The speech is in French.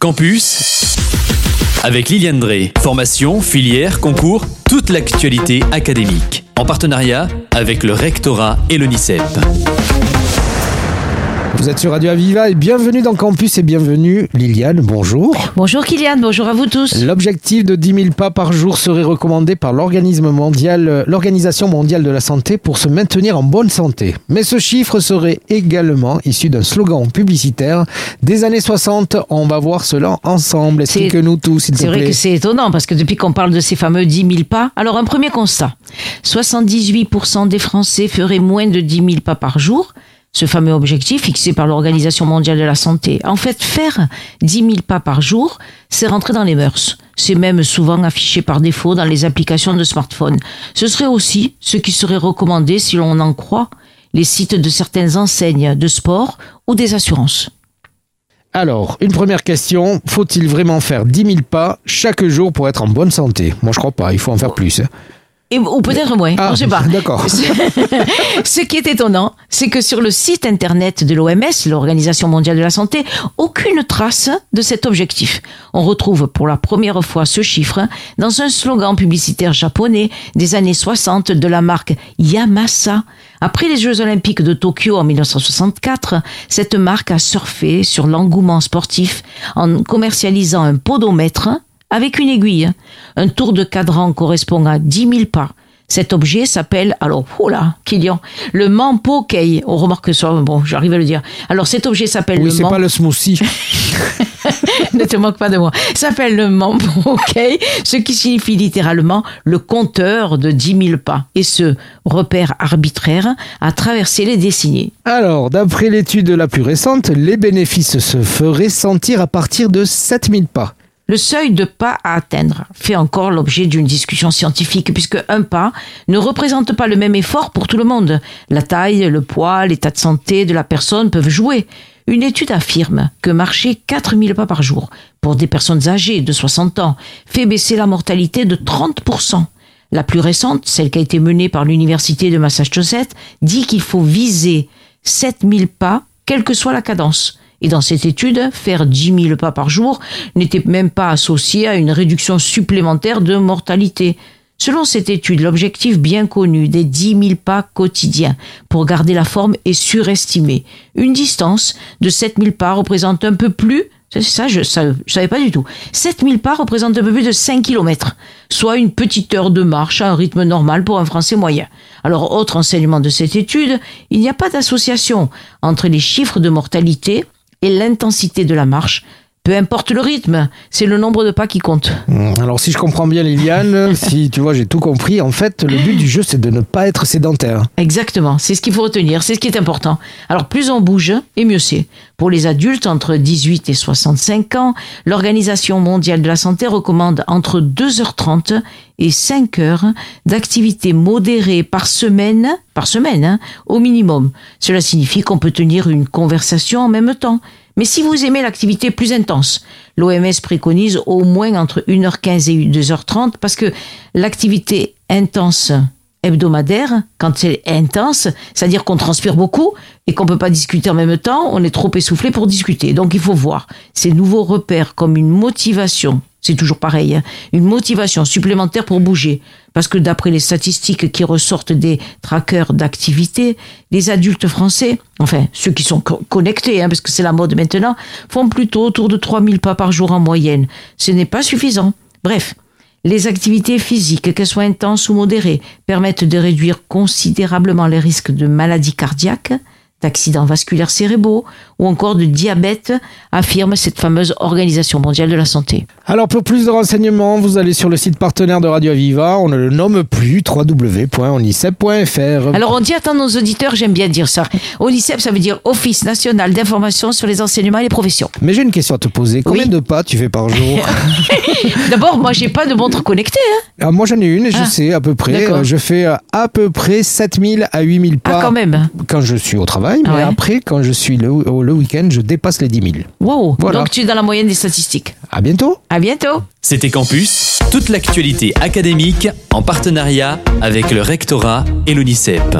Campus avec Liliane Drey. Formation, filière, concours, toute l'actualité académique. En partenariat avec le rectorat et l'ONICEP. Vous êtes sur Radio Aviva et bienvenue dans Campus et bienvenue Liliane, bonjour. Bonjour Kylian, bonjour à vous tous. L'objectif de 10 000 pas par jour serait recommandé par l'Organisme mondial, l'Organisation mondiale de la santé pour se maintenir en bonne santé. Mais ce chiffre serait également issu d'un slogan publicitaire des années 60. On va voir cela ensemble. Explique-nous tout, s'il te plaît. C'est vrai que c'est étonnant parce que depuis qu'on parle de ces fameux 10 000 pas, alors un premier constat 78% des Français feraient moins de 10 000 pas par jour ce fameux objectif fixé par l'Organisation mondiale de la santé. En fait, faire 10 000 pas par jour, c'est rentrer dans les mœurs. C'est même souvent affiché par défaut dans les applications de smartphone. Ce serait aussi ce qui serait recommandé si l'on en croit les sites de certaines enseignes de sport ou des assurances. Alors, une première question, faut-il vraiment faire 10 000 pas chaque jour pour être en bonne santé? Moi, je crois pas, il faut en faire plus. Hein. Et, ou peut-être moins, ah, on ne sait pas. D'accord. Ce qui est étonnant, c'est que sur le site internet de l'OMS, l'Organisation mondiale de la santé, aucune trace de cet objectif. On retrouve pour la première fois ce chiffre dans un slogan publicitaire japonais des années 60 de la marque Yamasa. Après les Jeux olympiques de Tokyo en 1964, cette marque a surfé sur l'engouement sportif en commercialisant un podomètre avec une aiguille. Un tour de cadran correspond à 10 000 pas. Cet objet s'appelle, alors, oh là, Kylian, le Mampo Kei. On remarque que ça, bon, j'arrive à le dire. Alors, cet objet s'appelle oui, le c'est pas le smoothie. ne te moque pas de moi. S'appelle le Mampo Kei, ce qui signifie littéralement le compteur de 10 000 pas. Et ce repère arbitraire a traversé les décennies. Alors, d'après l'étude la plus récente, les bénéfices se feraient sentir à partir de 7 000 pas. Le seuil de pas à atteindre fait encore l'objet d'une discussion scientifique puisque un pas ne représente pas le même effort pour tout le monde. La taille, le poids, l'état de santé de la personne peuvent jouer. Une étude affirme que marcher 4000 pas par jour pour des personnes âgées de 60 ans fait baisser la mortalité de 30%. La plus récente, celle qui a été menée par l'Université de Massachusetts, dit qu'il faut viser 7000 pas, quelle que soit la cadence. Et dans cette étude, faire 10 000 pas par jour n'était même pas associé à une réduction supplémentaire de mortalité. Selon cette étude, l'objectif bien connu des 10 000 pas quotidiens pour garder la forme est surestimé. Une distance de 7 000 pas représente un peu plus ça, je savais pas du tout. 7000 pas représentent un peu plus de 5 km, soit une petite heure de marche à un rythme normal pour un Français moyen. Alors, autre enseignement de cette étude, il n'y a pas d'association entre les chiffres de mortalité et l'intensité de la marche. Peu importe le rythme, c'est le nombre de pas qui compte. Mmh, alors si je comprends bien Liliane, si tu vois j'ai tout compris, en fait le but du jeu c'est de ne pas être sédentaire. Exactement, c'est ce qu'il faut retenir, c'est ce qui est important. Alors plus on bouge, et mieux c'est. Pour les adultes entre 18 et 65 ans, l'Organisation mondiale de la santé recommande entre 2h30 et 5 heures d'activité modérée par semaine, par semaine, hein, au minimum. Cela signifie qu'on peut tenir une conversation en même temps. Mais si vous aimez l'activité plus intense, l'OMS préconise au moins entre 1h15 et 2h30 parce que l'activité intense hebdomadaire, quand c'est intense, c'est-à-dire qu'on transpire beaucoup et qu'on ne peut pas discuter en même temps, on est trop essoufflé pour discuter. Donc il faut voir ces nouveaux repères comme une motivation c'est toujours pareil, hein. une motivation supplémentaire pour bouger. Parce que d'après les statistiques qui ressortent des trackers d'activité, les adultes français, enfin ceux qui sont connectés, hein, parce que c'est la mode maintenant, font plutôt autour de 3000 pas par jour en moyenne. Ce n'est pas suffisant. Bref, les activités physiques, qu'elles soient intenses ou modérées, permettent de réduire considérablement les risques de maladies cardiaques, d'accidents vasculaires cérébraux ou encore de diabète, affirme cette fameuse Organisation mondiale de la santé. Alors pour plus de renseignements, vous allez sur le site partenaire de Radio Aviva, on ne le nomme plus, www.onicep.fr. Alors on dit à nos auditeurs, j'aime bien dire ça, Onicep ça veut dire Office national d'information sur les enseignements et les professions. Mais j'ai une question à te poser, combien de pas tu fais par jour D'abord, moi j'ai pas de montre connectée. Hein. Ah, moi j'en ai une et je ah, sais à peu près, je fais à peu près 7000 à 8000 pas ah, quand, même. quand je suis au travail, mais après quand je suis le, le week-end, je dépasse les 10 000. Wow. Donc tu es dans la moyenne des statistiques. À bientôt. À bientôt. C'était Campus, toute l'actualité académique en partenariat avec le rectorat et l'ONICEP.